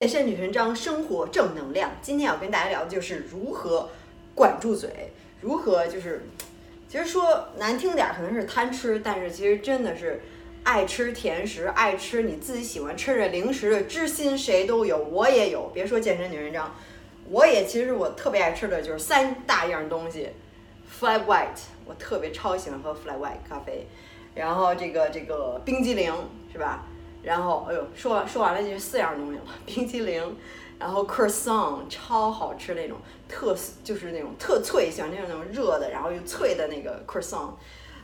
健身女神张，生活正能量。今天要跟大家聊的就是如何管住嘴，如何就是，其实说难听点可能是贪吃，但是其实真的是爱吃甜食，爱吃你自己喜欢吃的零食的知心谁都有，我也有。别说健身女神张，我也其实我特别爱吃的就是三大样东西，flat white，我特别超喜欢喝 flat white 咖啡，然后这个这个冰激凌是吧？然后，哎呦，说完说完了就是四样东西了，冰淇淋，然后 croissant 超好吃那种，特就是那种特脆，喜欢那种那种热的，然后又脆的那个 croissant，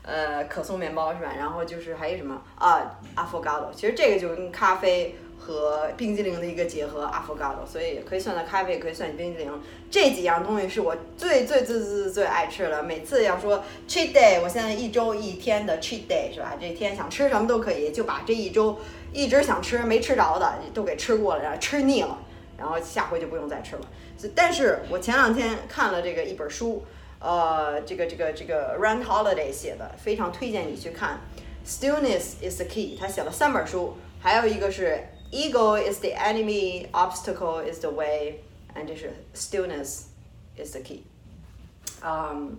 呃，可颂面包是吧？然后就是还有什么啊，affogado 其实这个就跟咖啡和冰激凌的一个结合，affogado 所以也可以算到咖啡，也可以算冰激凌。这几样东西是我最最最最最爱吃的。每次要说 cheat day，我现在一周一天的 cheat day 是吧？这天想吃什么都可以，就把这一周。一直想吃没吃着的都给吃过了，然后吃腻了，然后下回就不用再吃了。但是我前两天看了这个一本书，呃，这个这个这个 Rand Holiday 写的，非常推荐你去看。Stillness is the key，他写了三本书，还有一个是 Ego is the enemy, obstacle is the way，and 这是 Stillness is the key。嗯。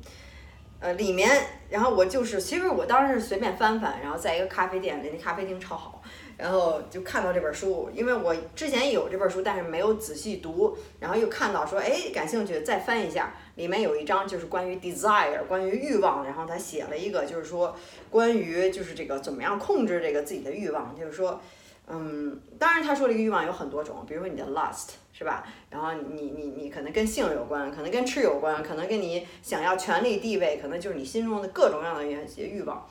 呃，里面，然后我就是，其实我当时是随便翻翻，然后在一个咖啡店里，那咖啡厅超好，然后就看到这本书，因为我之前有这本书，但是没有仔细读，然后又看到说，哎，感兴趣，再翻一下，里面有一章就是关于 desire，关于欲望，然后他写了一个，就是说关于就是这个怎么样控制这个自己的欲望，就是说。嗯，当然他说这个欲望有很多种，比如说你的 lust 是吧？然后你你你可能跟性有关，可能跟吃有关，可能跟你想要权力地位，可能就是你心中的各种各样的一些欲望。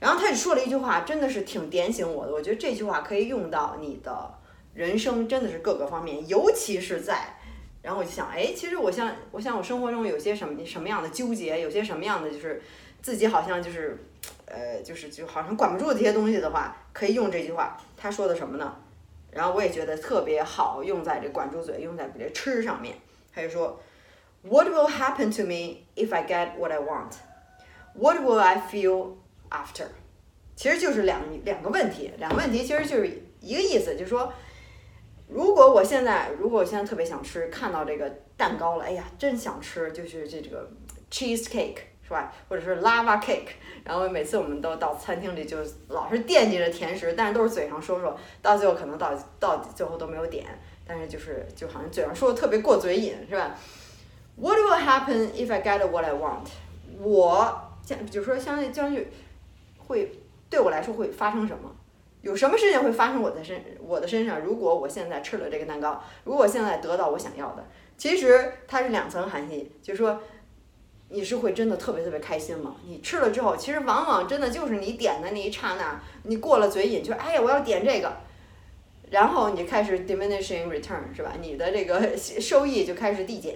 然后他也说了一句话，真的是挺点醒我的。我觉得这句话可以用到你的人生，真的是各个方面，尤其是在。然后我就想，哎，其实我像我想我生活中有些什么什么样的纠结，有些什么样的就是自己好像就是。呃，就是就好像管不住这些东西的话，可以用这句话。他说的什么呢？然后我也觉得特别好，用在这管住嘴，用在这吃上面。他就说，What will happen to me if I get what I want? What will I feel after? 其实就是两两个问题，两个问题其实就是一个意思，就是说，如果我现在如果我现在特别想吃，看到这个蛋糕了，哎呀，真想吃，就是这这个 cheese cake。是吧？或者是 lava cake，然后每次我们都到餐厅里就老是惦记着甜食，但是都是嘴上说说，到最后可能到到最后都没有点，但是就是就好像嘴上说的特别过嘴瘾，是吧？What will happen if I get what I want？我将就是说相对将去会对我来说会发生什么？有什么事情会发生我的身我的身上？如果我现在吃了这个蛋糕，如果现在得到我想要的，其实它是两层含义，就是说。你是会真的特别特别开心吗？你吃了之后，其实往往真的就是你点的那一刹那，你过了嘴瘾，就哎呀，我要点这个，然后你开始 diminishing return 是吧？你的这个 收益就开始递减。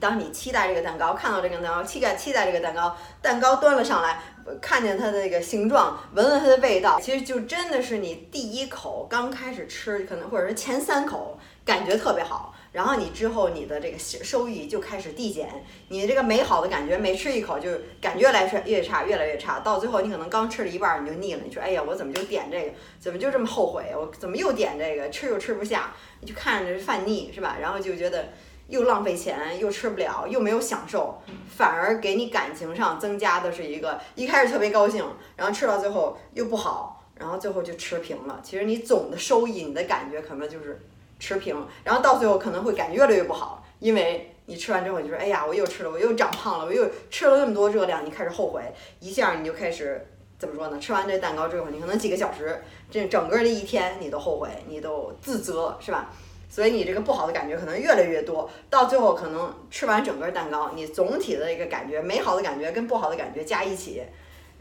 当你期待这个蛋糕，看到这个蛋糕，期待期待这个蛋糕，蛋糕端了上来，看见它的那个形状，闻闻它的味道，其实就真的是你第一口刚开始吃，可能或者是前三口感觉特别好。然后你之后你的这个收益就开始递减，你这个美好的感觉每吃一口就感觉来越差越来越差，到最后你可能刚吃了一半你就腻了，你说哎呀我怎么就点这个，怎么就这么后悔，我怎么又点这个，吃又吃不下，你就看着犯腻是吧？然后就觉得又浪费钱，又吃不了，又没有享受，反而给你感情上增加的是一个一开始特别高兴，然后吃到最后又不好，然后最后就持平了。其实你总的收益，你的感觉可能就是。持平，然后到最后可能会感觉越来越不好，因为你吃完之后你就说，哎呀，我又吃了，我又长胖了，我又吃了那么多热量，你开始后悔，一下你就开始怎么说呢？吃完这蛋糕之后，你可能几个小时，这整个的一天你都后悔，你都自责，是吧？所以你这个不好的感觉可能越来越多，到最后可能吃完整个蛋糕，你总体的一个感觉，美好的感觉跟不好的感觉加一起，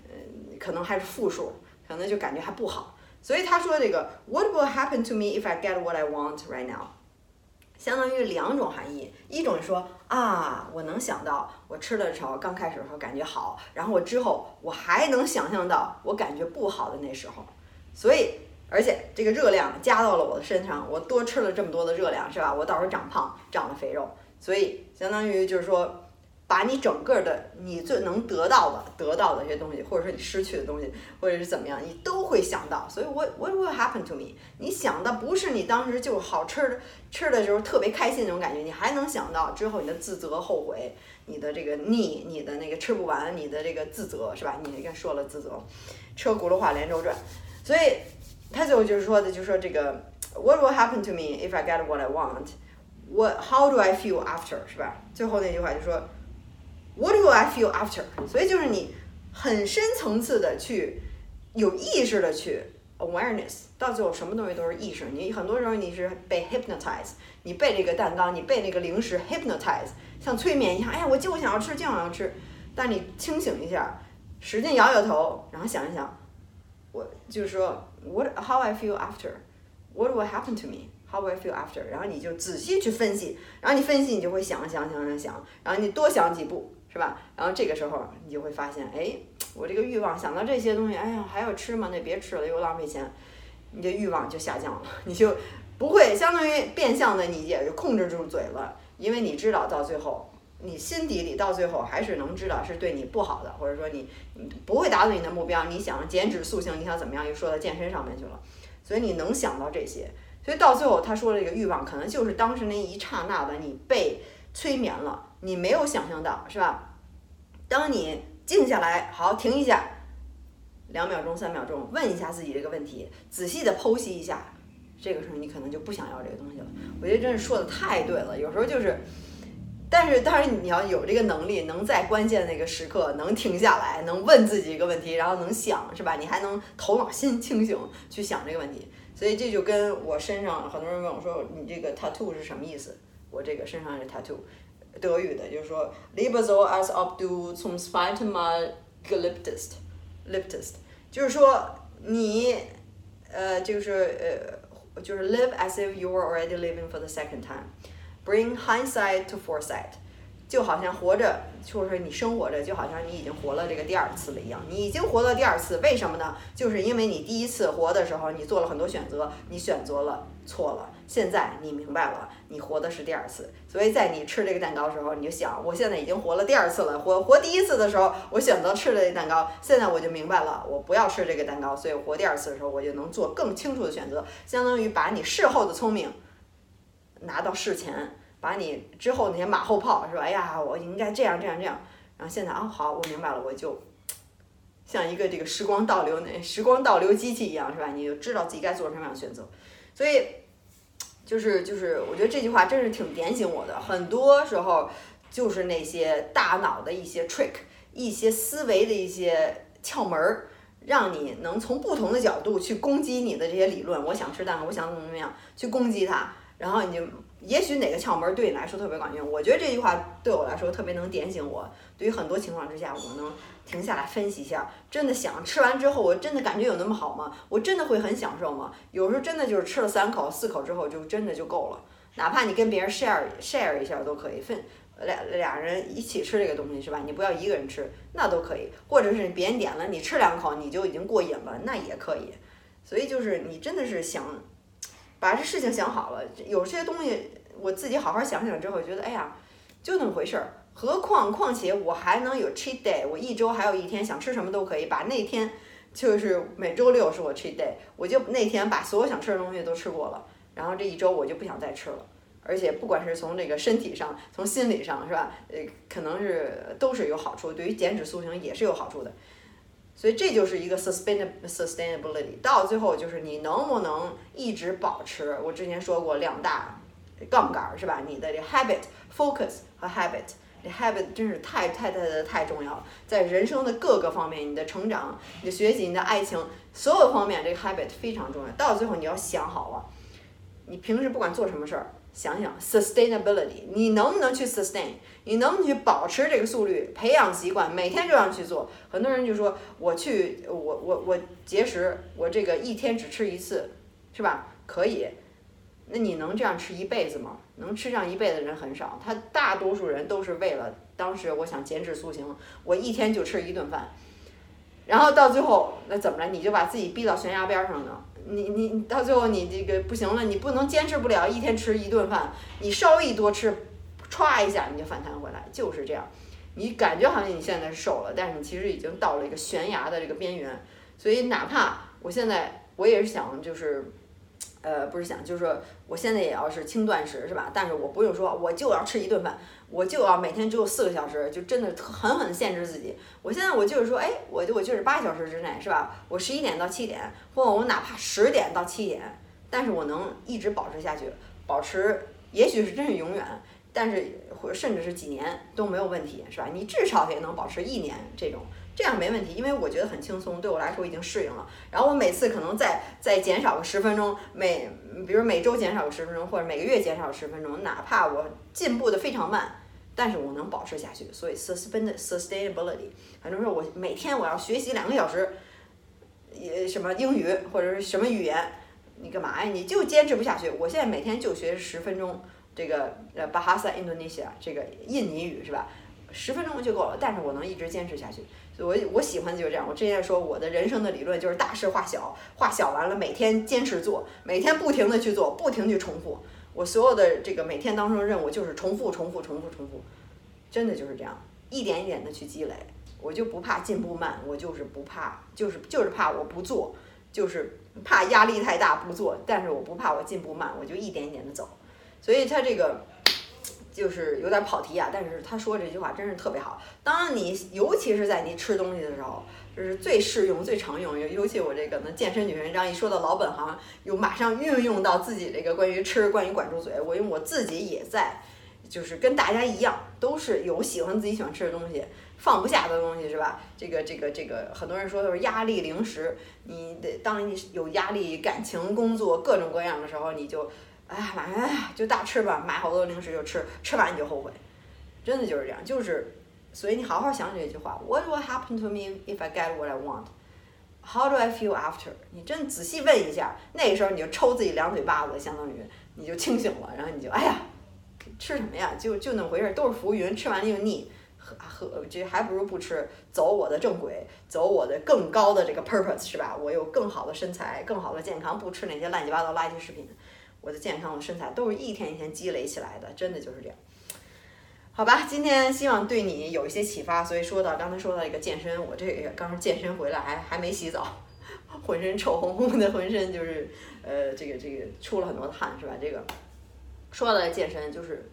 嗯，可能还是负数，可能就感觉还不好。所以他说这个 What will happen to me if I get what I want right now？相当于两种含义，一种说啊，我能想到我吃的时候刚开始的时候感觉好，然后我之后我还能想象到我感觉不好的那时候，所以而且这个热量加到了我的身上，我多吃了这么多的热量是吧？我到时候长胖，长了肥肉，所以相当于就是说把你整个的你最能得到的得到的这些东西，或者说你失去的东西，或者是怎么样，你都会想到。所以，what what will happen to me？你想的不是你当时就好吃的吃的时候特别开心那种感觉，你还能想到之后你的自责、后悔，你的这个腻，你的那个吃不完，你的这个自责是吧？你刚说了自责，车轱辘话连轴转。所以他最后就是说的，就说这个 what will happen to me if I get what I want？What how do I feel after？是吧？最后那句话就说。What do I feel after？所以就是你很深层次的去有意识的去 awareness，到最后什么东西都是意识。你很多时候你是被 hypnotize，你被这个蛋糕，你被那个零食 hypnotize，像催眠一样。哎呀，我就想要吃，就想要吃。但你清醒一下，使劲摇摇头，然后想一想，我就是说 What how I feel after？What will happen to me？How will I feel after？然后你就仔细去分析，然后你分析，你就会想想想想想，然后你多想几步。是吧？然后这个时候你就会发现，哎，我这个欲望想到这些东西，哎呀，还要吃吗？那别吃了，又浪费钱，你的欲望就下降了，你就不会相当于变相的，你也就控制住嘴了，因为你知道到最后，你心底里到最后还是能知道是对你不好的，或者说你不会达到你的目标。你想减脂塑形，你想怎么样？又说到健身上面去了，所以你能想到这些，所以到最后他说的这个欲望，可能就是当时那一刹那的你被催眠了。你没有想象到，是吧？当你静下来，好，停一下，两秒钟、三秒钟，问一下自己这个问题，仔细的剖析一下，这个时候你可能就不想要这个东西了。我觉得真是说的太对了。有时候就是，但是当然你要有这个能力，能在关键那个时刻能停下来，能问自己一个问题，然后能想，是吧？你还能头脑心清醒去想这个问题。所以这就跟我身上很多人问我说，你这个 tattoo 是什么意思？我这个身上的 tattoo。德语的，就是说，lieber so als ob du zum zweiten Mal geliebtest，liebtest，就是说你，呃，就是呃，就是 live as if you were already living for the second time” Bring hindsight to foresight，就好像活着，就是你生活着，就好像你已经活了这个第二次了一样。你已经活了第二次，为什么呢？就是因为你第一次活的时候，你做了很多选择，你选择了错了。现在你明白了，你活的是第二次，所以在你吃这个蛋糕的时候，你就想，我现在已经活了第二次了。活活第一次的时候，我选择吃了这蛋糕，现在我就明白了，我不要吃这个蛋糕。所以活第二次的时候，我就能做更清楚的选择，相当于把你事后的聪明拿到事前，把你之后那些马后炮是吧？哎呀，我应该这样这样这样。然后现在啊，好，我明白了，我就像一个这个时光倒流那时光倒流机器一样是吧？你就知道自己该做什么样的选择，所以。就是就是，我觉得这句话真是挺点醒我的。很多时候，就是那些大脑的一些 trick，一些思维的一些窍门儿，让你能从不同的角度去攻击你的这些理论。我想吃蛋糕，我想怎么怎么样去攻击它，然后你就。也许哪个窍门对你来说特别管用，我觉得这句话对我来说特别能点醒我。对于很多情况之下，我能停下来分析一下，真的想吃完之后，我真的感觉有那么好吗？我真的会很享受吗？有时候真的就是吃了三口、四口之后，就真的就够了。哪怕你跟别人 share share 一下都可以，分俩俩人一起吃这个东西是吧？你不要一个人吃，那都可以。或者是别人点了，你吃两口你就已经过瘾了，那也可以。所以就是你真的是想。把这事情想好了，有些东西我自己好好想想之后，觉得哎呀，就那么回事儿。何况况且我还能有 cheat day，我一周还有一天想吃什么都可以。把那天就是每周六是我 cheat day，我就那天把所有想吃的东西都吃过了，然后这一周我就不想再吃了。而且不管是从这个身体上，从心理上是吧？呃，可能是都是有好处，对于减脂塑形也是有好处的。所以这就是一个 sustainability，到最后就是你能不能一直保持。我之前说过两大杠杆儿是吧？你的这 habit focus 和 habit，这 habit 真是太太太太太重要了，在人生的各个方面，你的成长、你的学习、你的爱情，所有方面，这个 habit 非常重要。到最后你要想好了，你平时不管做什么事儿。想想 sustainability，你能不能去 sustain？你能不能去保持这个速率？培养习惯，每天这样去做。很多人就说，我去，我我我节食，我这个一天只吃一次，是吧？可以。那你能这样吃一辈子吗？能吃上一辈子的人很少。他大多数人都是为了当时我想减脂塑形，我一天就吃一顿饭，然后到最后那怎么了？你就把自己逼到悬崖边上呢？你你你到最后你这个不行了，你不能坚持不了一天吃一顿饭，你稍微一多吃，歘一下你就反弹回来，就是这样。你感觉好像你现在瘦了，但是你其实已经到了一个悬崖的这个边缘。所以哪怕我现在我也是想就是。呃，不是想，就是说，我现在也要是轻断食，是吧？但是我不用说，我就要吃一顿饭，我就要每天只有四个小时，就真的狠狠限制自己。我现在我就是说，哎，我就我就是八小时之内，是吧？我十一点到七点，或我哪怕十点到七点，但是我能一直保持下去，保持，也许是真是永远，但是或甚至是几年都没有问题，是吧？你至少也能保持一年这种。这样没问题，因为我觉得很轻松，对我来说已经适应了。然后我每次可能再再减少个十分钟，每比如每周减少个十分钟，或者每个月减少十分钟，哪怕我进步的非常慢，但是我能保持下去。所以 sustainability sustainability，很多时候我每天我要学习两个小时，也什么英语或者是什么语言，你干嘛呀？你就坚持不下去。我现在每天就学十分钟，这个呃 Bahasa Indonesia 这个印尼语是吧？十分钟就够了，但是我能一直坚持下去。我我喜欢就是这样。我之前说我的人生的理论就是大事化小，化小完了每天坚持做，每天不停的去做，不停去重复。我所有的这个每天当中任务就是重复重复重复重复，真的就是这样，一点一点的去积累。我就不怕进步慢，我就是不怕，就是就是怕我不做，就是怕压力太大不做。但是我不怕我进步慢，我就一点一点的走。所以他这个。就是有点跑题啊，但是他说这句话真是特别好。当你尤其是在你吃东西的时候，就是最适用、最常用。尤尤其我这个呢，健身女神章一说到老本行，又马上运用到自己这个关于吃、关于管住嘴。我因为我自己也在，就是跟大家一样，都是有喜欢自己喜欢吃的东西，放不下的东西，是吧？这个、这个、这个，很多人说都是压力零食。你得当你有压力、感情、工作各种各样的时候，你就。哎呀，晚上就大吃吧，买好多零食就吃，吃完你就后悔，真的就是这样，就是，所以你好好想想这句话，What will happen to me if I get what I want? How do I feel after? 你真仔细问一下，那个时候你就抽自己两嘴巴子，相当于你就清醒了，然后你就哎呀，吃什么呀？就就那么回事，都是浮云，吃完了又腻，喝喝这还不如不吃，走我的正轨，走我的更高的这个 purpose 是吧？我有更好的身材，更好的健康，不吃那些乱七八糟垃圾食品。我的健康，我的身材都是一天一天积累起来的，真的就是这样。好吧，今天希望对你有一些启发。所以说到刚才说到一个健身，我这个刚健身回来还还没洗澡，浑身臭烘烘的，浑身就是呃这个这个出了很多的汗，是吧？这个说到健身，就是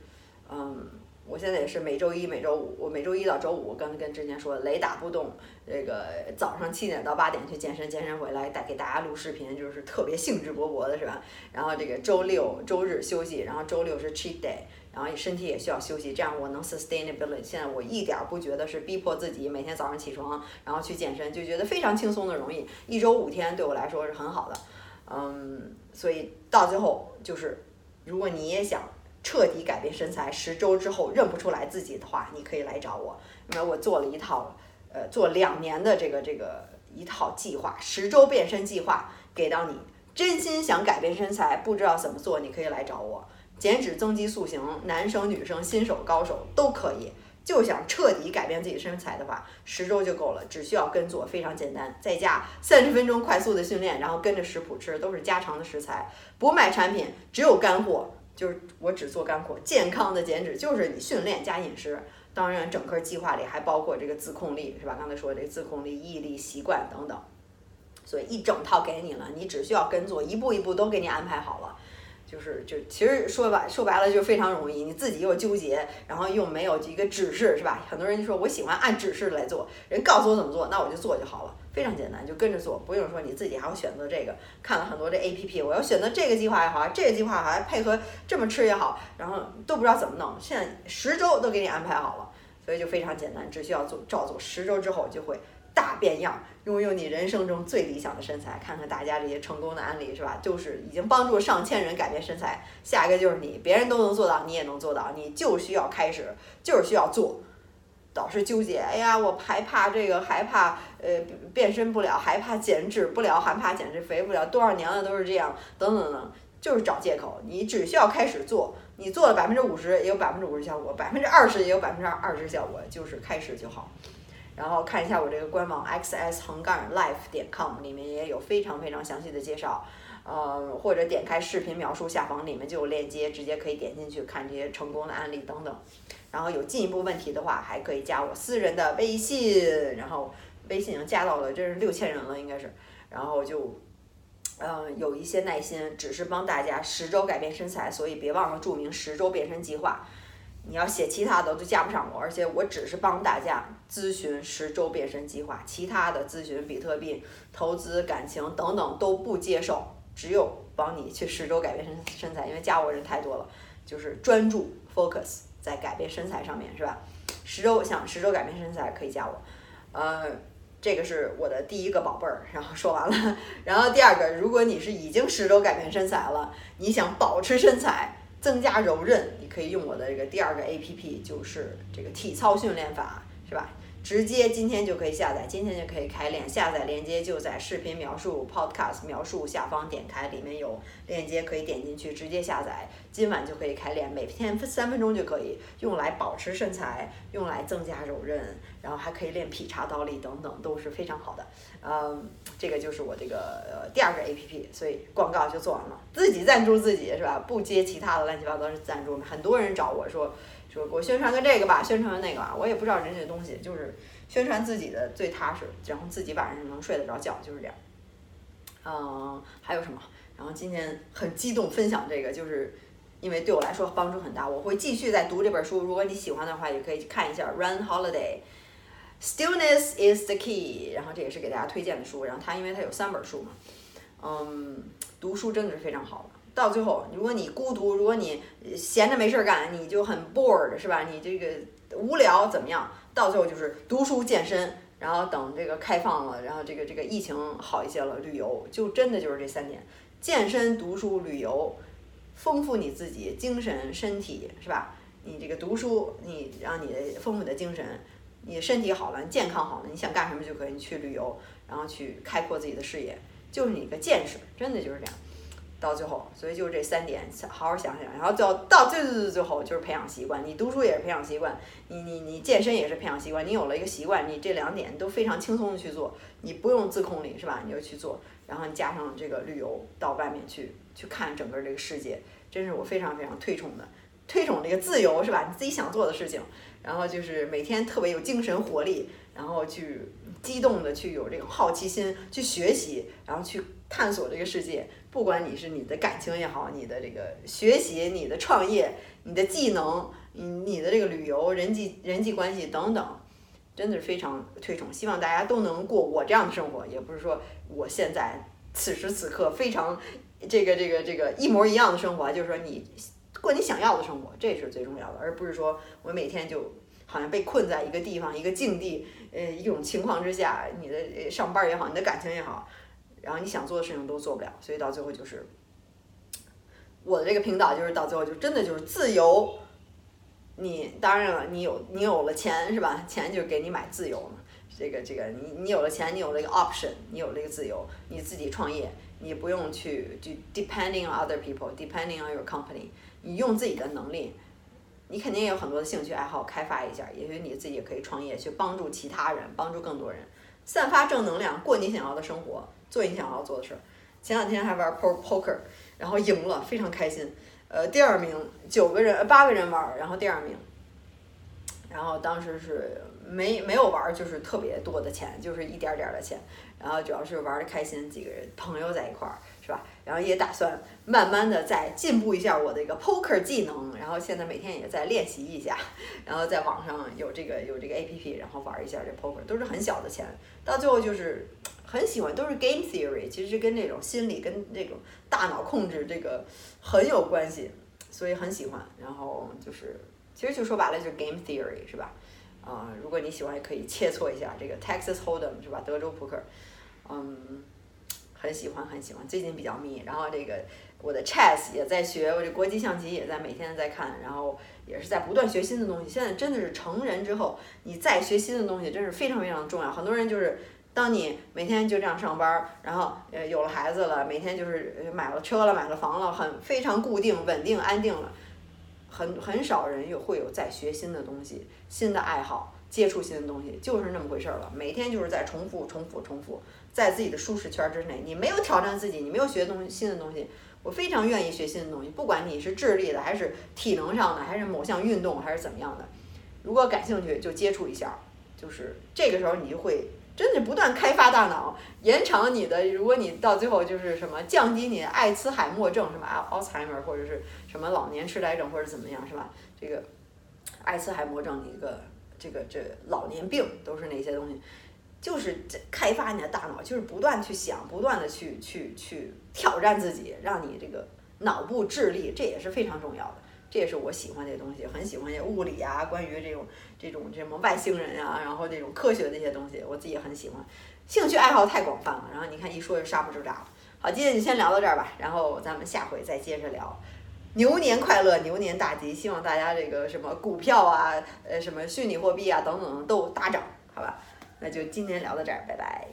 嗯。我现在也是每周一、每周五，我每周一到周五跟跟之前说雷打不动，这个早上七点到八点去健身，健身回来带给大家录视频，就是特别兴致勃勃的，是吧？然后这个周六、周日休息，然后周六是 cheat day，然后身体也需要休息，这样我能 sustainability。现在我一点不觉得是逼迫自己每天早上起床然后去健身，就觉得非常轻松的容易，一周五天对我来说是很好的，嗯，所以到最后就是，如果你也想。彻底改变身材，十周之后认不出来自己的话，你可以来找我，因为我做了一套，呃，做两年的这个这个一套计划，十周变身计划给到你。真心想改变身材，不知道怎么做，你可以来找我。减脂增肌塑形，男生女生新手高手都可以。就想彻底改变自己身材的话，十周就够了，只需要跟做，非常简单，在家三十分钟快速的训练，然后跟着食谱吃，都是家常的食材，不卖产品，只有干货。就是我只做干货，健康的减脂就是你训练加饮食，当然整个计划里还包括这个自控力，是吧？刚才说这个自控力、毅力、习惯等等，所以一整套给你了，你只需要跟做，一步一步都给你安排好了。就是就其实说白说白了就非常容易，你自己又纠结，然后又没有一个指示，是吧？很多人就说我喜欢按指示来做，人告诉我怎么做，那我就做就好了，非常简单，就跟着做，不用说你自己还要选择这个，看了很多这 A P P，我要选择这个计划也好，这个计划还配合这么吃也好，然后都不知道怎么弄，现在十周都给你安排好了，所以就非常简单，只需要做照做，十周之后就会。大变样，拥有你人生中最理想的身材。看看大家这些成功的案例，是吧？就是已经帮助上千人改变身材。下一个就是你，别人都能做到，你也能做到。你就需要开始，就是需要做。老是纠结，哎呀，我害怕这个，害怕呃变身不了，害怕减脂不了，害怕减脂肥不了。多少年了都是这样，等等等，就是找借口。你只需要开始做，你做了百分之五十也有百分之五十效果，百分之二十也有百分之二十效果，就是开始就好。然后看一下我这个官网 xs 横杠 life 点 com 里面也有非常非常详细的介绍，呃，或者点开视频描述下方里面就有链接，直接可以点进去看这些成功的案例等等。然后有进一步问题的话，还可以加我私人的微信，然后微信已经加到了，这是六千人了应该是，然后就。嗯，有一些耐心，只是帮大家十周改变身材，所以别忘了注明十周变身计划。你要写其他的就加不上我，而且我只是帮大家咨询十周变身计划，其他的咨询比特币、投资、感情等等都不接受，只有帮你去十周改变身身材，因为加我人太多了，就是专注 focus 在改变身材上面，是吧？十周想十周改变身材可以加我，呃。这个是我的第一个宝贝儿，然后说完了。然后第二个，如果你是已经十周改变身材了，你想保持身材、增加柔韧，你可以用我的这个第二个 A P P，就是这个体操训练法，是吧？直接今天就可以下载，今天就可以开练。下载链接就在视频描述、Podcast 描述下方点开，里面有链接可以点进去直接下载。今晚就可以开练，每天三分钟就可以用来保持身材，用来增加柔韧，然后还可以练劈叉倒立等等，都是非常好的。嗯，这个就是我这个第二个 A P P，所以广告就做完了，自己赞助自己是吧？不接其他的乱七八糟的赞助。很多人找我说。说给我宣传个这个吧，宣传个那个吧，我也不知道人家东西，就是宣传自己的最踏实，然后自己晚上能睡得着觉，就是这样。嗯，还有什么？然后今天很激动分享这个，就是因为对我来说帮助很大，我会继续再读这本书。如果你喜欢的话，也可以看一下《Run Holiday》，Stillness is the key。然后这也是给大家推荐的书。然后它因为它有三本书嘛，嗯，读书真的是非常好。到最后，如果你孤独，如果你闲着没事儿干，你就很 bored，是吧？你这个无聊怎么样？到最后就是读书、健身，然后等这个开放了，然后这个这个疫情好一些了，旅游，就真的就是这三点：健身、读书、旅游，丰富你自己精神、身体，是吧？你这个读书，你让你的丰富的精神，你身体好了，你健康好了，你想干什么就可以你去旅游，然后去开阔自己的视野，就是你的见识，真的就是这样。到最后，所以就是这三点，好好想想，然后最后到最最最最后就是培养习惯。你读书也是培养习惯，你你你健身也是培养习惯。你有了一个习惯，你这两点都非常轻松的去做，你不用自控力是吧？你就去做，然后你加上这个旅游到外面去去看整个这个世界，真是我非常非常推崇的，推崇这个自由是吧？你自己想做的事情，然后就是每天特别有精神活力，然后去激动的去有这种好奇心去学习，然后去探索这个世界。不管你是你的感情也好，你的这个学习、你的创业、你的技能、你你的这个旅游、人际人际关系等等，真的是非常推崇。希望大家都能过我这样的生活，也不是说我现在此时此刻非常这个这个这个一模一样的生活，就是说你过你想要的生活，这是最重要的，而不是说我每天就好像被困在一个地方、一个境地，呃，一种情况之下，你的上班也好，你的感情也好。然后你想做的事情都做不了，所以到最后就是我的这个频道，就是到最后就真的就是自由。你当然了，你有你有了钱是吧？钱就是给你买自由嘛。这个这个，你你有了钱，你有了一个 option，你有了一个自由，你自己创业，你不用去就 depending on other people，depending on your company，你用自己的能力，你肯定也有很多的兴趣爱好，开发一下，也许你自己也可以创业，去帮助其他人，帮助更多人，散发正能量，过你想要的生活。做你想要做的事儿，前两天还玩 poker，然后赢了，非常开心。呃，第二名九个人，八个人玩，然后第二名。然后当时是没没有玩，就是特别多的钱，就是一点点的钱。然后主要是玩的开心，几个人朋友在一块儿，是吧？然后也打算慢慢的再进步一下我的一个 poker 技能。然后现在每天也在练习一下，然后在网上有这个有这个 A P P，然后玩一下这 poker，都是很小的钱，到最后就是。很喜欢，都是 game theory，其实跟这种心理、跟这种大脑控制这个很有关系，所以很喜欢。然后就是，其实就说白了就是 game theory，是吧？啊，如果你喜欢，也可以切磋一下这个 Texas Hold'em，是吧？德州扑克，嗯，很喜欢，很喜欢。最近比较迷，然后这个我的 chess 也在学，我这国际象棋也在每天在看，然后也是在不断学新的东西。现在真的是成人之后，你再学新的东西，真是非常非常重要。很多人就是。当你每天就这样上班，然后呃有了孩子了，每天就是买了车了，买了房了，很非常固定、稳定、安定了，很很少人有会有再学新的东西、新的爱好、接触新的东西，就是那么回事儿了。每天就是在重复、重复、重复，在自己的舒适圈之内，你没有挑战自己，你没有学东新的东西，我非常愿意学新的东西，不管你是智力的，还是体能上的，还是某项运动，还是怎么样的，如果感兴趣就接触一下，就是这个时候你就会真的不断开发大脑，延长你的，如果你到最后就是什么降低你的爱茨海默症，什么阿 Alzheimer 或者是什么老年痴呆症或者怎么样，是吧？这个爱茨海默症一个这个这老年病都是那些东西。就是这开发你的大脑，就是不断去想，不断的去去去挑战自己，让你这个脑部智力，这也是非常重要的。这也是我喜欢这东西，很喜欢这物理啊，关于这种这种什么外星人啊，然后这种科学的这些东西，我自己也很喜欢。兴趣爱好太广泛了，然后你看一说就刹不住闸了。好，今天就先聊到这儿吧，然后咱们下回再接着聊。牛年快乐，牛年大吉，希望大家这个什么股票啊，呃，什么虚拟货币啊等等都大涨，好吧？那就今天聊到这儿，拜拜。